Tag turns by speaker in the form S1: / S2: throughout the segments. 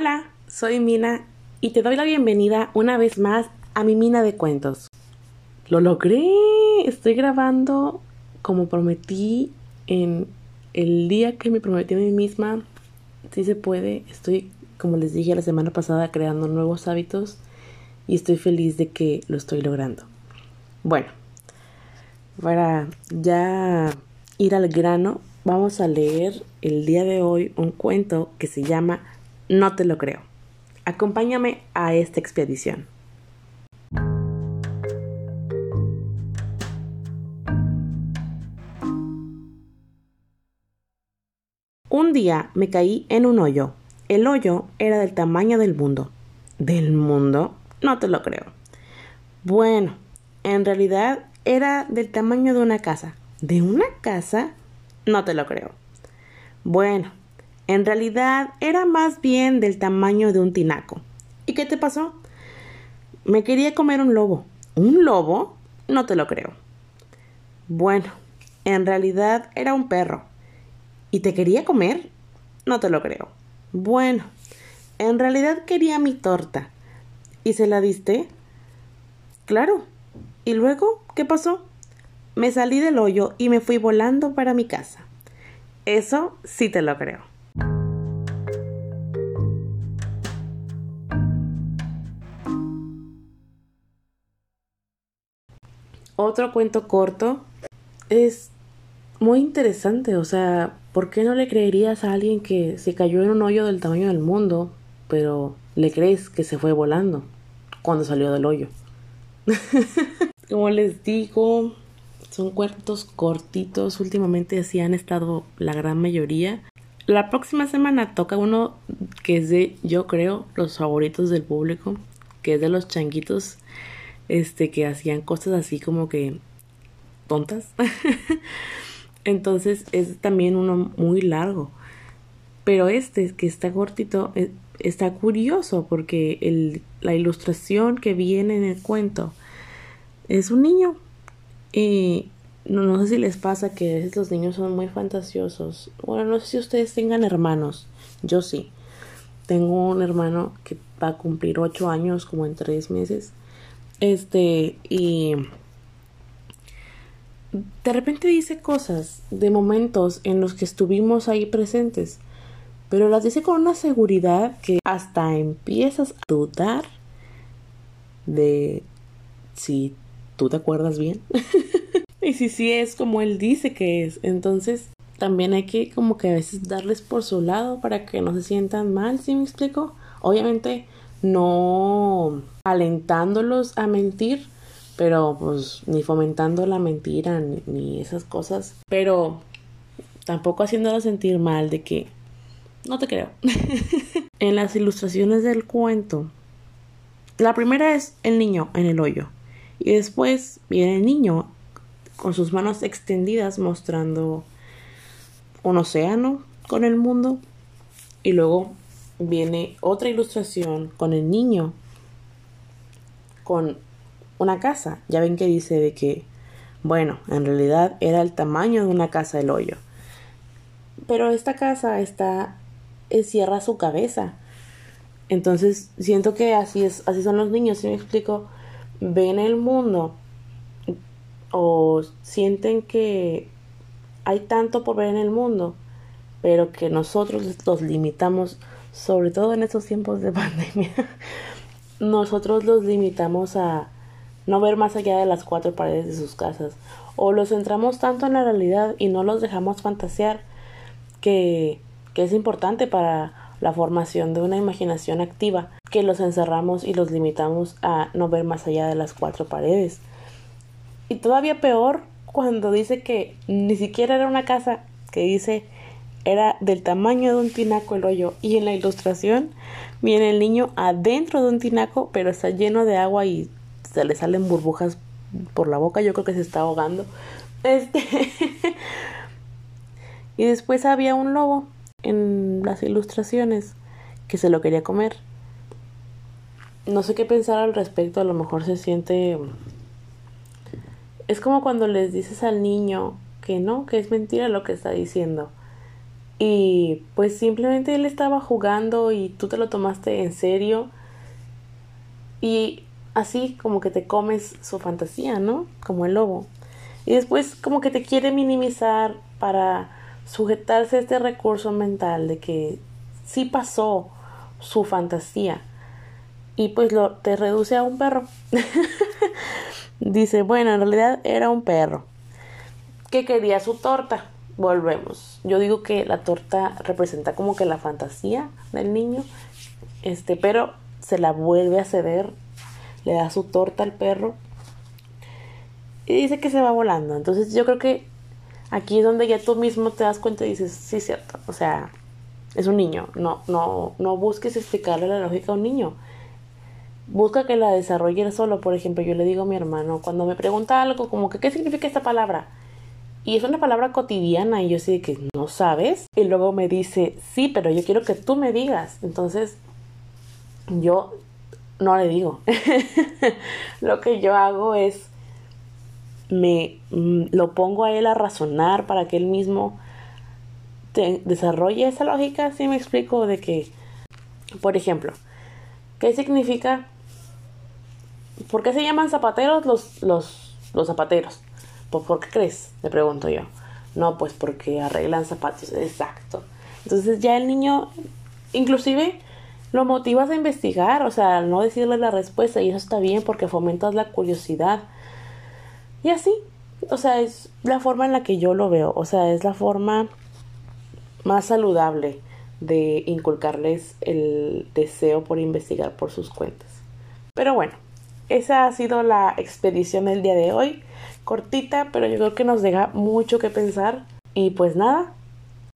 S1: Hola, soy Mina y te doy la bienvenida una vez más a mi mina de cuentos. Lo logré, estoy grabando como prometí en el día que me prometí a mí misma. Si se puede, estoy, como les dije la semana pasada, creando nuevos hábitos y estoy feliz de que lo estoy logrando. Bueno, para ya ir al grano, vamos a leer el día de hoy un cuento que se llama No te lo creo. Acompáñame a esta expedición. Un día me caí en un hoyo. El hoyo era del tamaño del mundo. ¿Del mundo? No te lo creo. Bueno, en realidad era del tamaño de una casa. ¿De una casa? No te lo creo. Bueno, en realidad era más bien del tamaño de un tinaco. ¿Y qué te pasó? Me quería comer un lobo. ¿Un lobo? No te lo creo. Bueno, en realidad era un perro. ¿Y te quería comer? No te lo creo. Bueno, en realidad quería mi torta. ¿Y se la diste? Claro. ¿Y luego qué pasó? Me salí del hoyo y me fui volando para mi casa. Eso sí te lo creo. Otro cuento corto es muy interesante, o sea, ¿por qué no le creerías a alguien que se cayó en un hoyo del tamaño del mundo, pero le crees que se fue volando cuando salió del hoyo? Como les digo, son cuentos cortitos, últimamente así han estado la gran mayoría. La próxima semana toca uno que es de, yo creo, los favoritos del público, que es de los changuitos este, que hacían cosas así como que tontas. Entonces es también uno muy largo. Pero este, que está cortito, e, está curioso porque la ilustración que viene en el cuento es un niño. Y no, no, sé si les pasa que a veces los niños son muy fantasiosos. Bueno, no sé si ustedes tengan hermanos. Yo sí. Tengo un hermano que va a cumplir ocho años como en tres meses. Este, y de repente dice cosas de momentos en los que estuvimos ahí presentes, pero las dice con una seguridad que hasta empiezas a dudar de si tú te acuerdas bien y si sí es como él dice que es. Entonces, también hay que como que a veces darles por su lado para que no se sientan mal, ¿sí me explico? Obviamente no alentándolos a mentir, pero pues ni fomentando la mentira ni, esas cosas, pero tampoco haciéndolos sentir mal de que no te creo. en las ilustraciones del cuento, la primera es el niño en el hoyo y después viene el niño con sus manos extendidas mostrando un océano con el mundo y luego viene otra ilustración con el niño con una casa. Ya ven que dice de que, bueno, en realidad era el tamaño de una casa el hoyo. Pero esta casa está, encierra su cabeza. Entonces siento que así es, así son los niños, si me explico, ven el mundo o sienten que hay tanto por ver en el mundo, pero que nosotros los limitamos sobre todo en estos tiempos de pandemia, nosotros los limitamos a no ver más allá de las cuatro paredes de sus casas, o los centramos tanto en la realidad y no los dejamos fantasear que, que es importante para la formación de una imaginación activa, que los encerramos y los limitamos a no ver más allá de las cuatro paredes. Y todavía peor cuando dice que ni siquiera era una casa, que dice era del tamaño de un tinaco el hoyo y en la ilustración viene el niño adentro de un tinaco pero está lleno de agua y se le salen burbujas por la boca. Yo creo que se está ahogando. Este y después había un lobo en las ilustraciones que se lo quería comer. No sé qué pensar al respecto a lo mejor se siente es como cuando les dices al niño que no que es mentira lo que está diciendo Y pues simplemente él estaba jugando y tú te lo tomaste en serio. Y así como que te comes su fantasía, ¿no? Como el lobo. Y después como que te quiere minimizar para sujetarse a este recurso mental de que sí pasó su fantasía. Y pues lo te reduce a un perro. Dice, bueno, en realidad era un perro que quería su torta. Volvemos. Yo digo que la torta representa como que la fantasía del niño. Este, pero se la vuelve a ceder. Le da su torta al perro. Y dice que se va volando. Entonces yo creo que aquí es donde ya tú mismo te das cuenta y dices, sí, cierto. O sea, es un niño. No, no, no busques explicarle la lógica a un niño. Busca que la desarrolle solo. Por ejemplo, yo le digo a mi hermano, cuando me pregunta algo como que, ¿qué significa esta palabra? Y es una palabra cotidiana y yo sé que no sabes. Y luego me dice, sí, pero yo quiero que tú me digas. Entonces, yo no le digo. Lo que yo hago es, me mm, lo pongo a él a razonar para que él mismo desarrolle esa lógica. Si me explico de que, por ejemplo, ¿qué significa? ¿Por qué se llaman zapateros los, los, los zapateros? ¿Por qué crees? Le pregunto yo. No, pues porque arreglan zapatos. Exacto. Entonces ya el niño, inclusive, lo motivas a investigar, o sea, no decirle la respuesta y eso está bien porque fomentas la curiosidad. Y así, o sea, es la forma en la que yo lo veo, o sea, es la forma más saludable de inculcarles el deseo por investigar por sus cuentas. Pero bueno, esa ha sido la expedición del día de hoy cortita, pero yo creo que nos deja mucho que pensar. Y pues nada,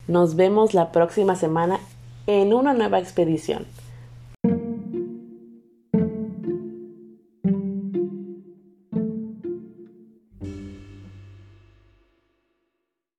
S1: nos vemos la próxima semana en una nueva expedición.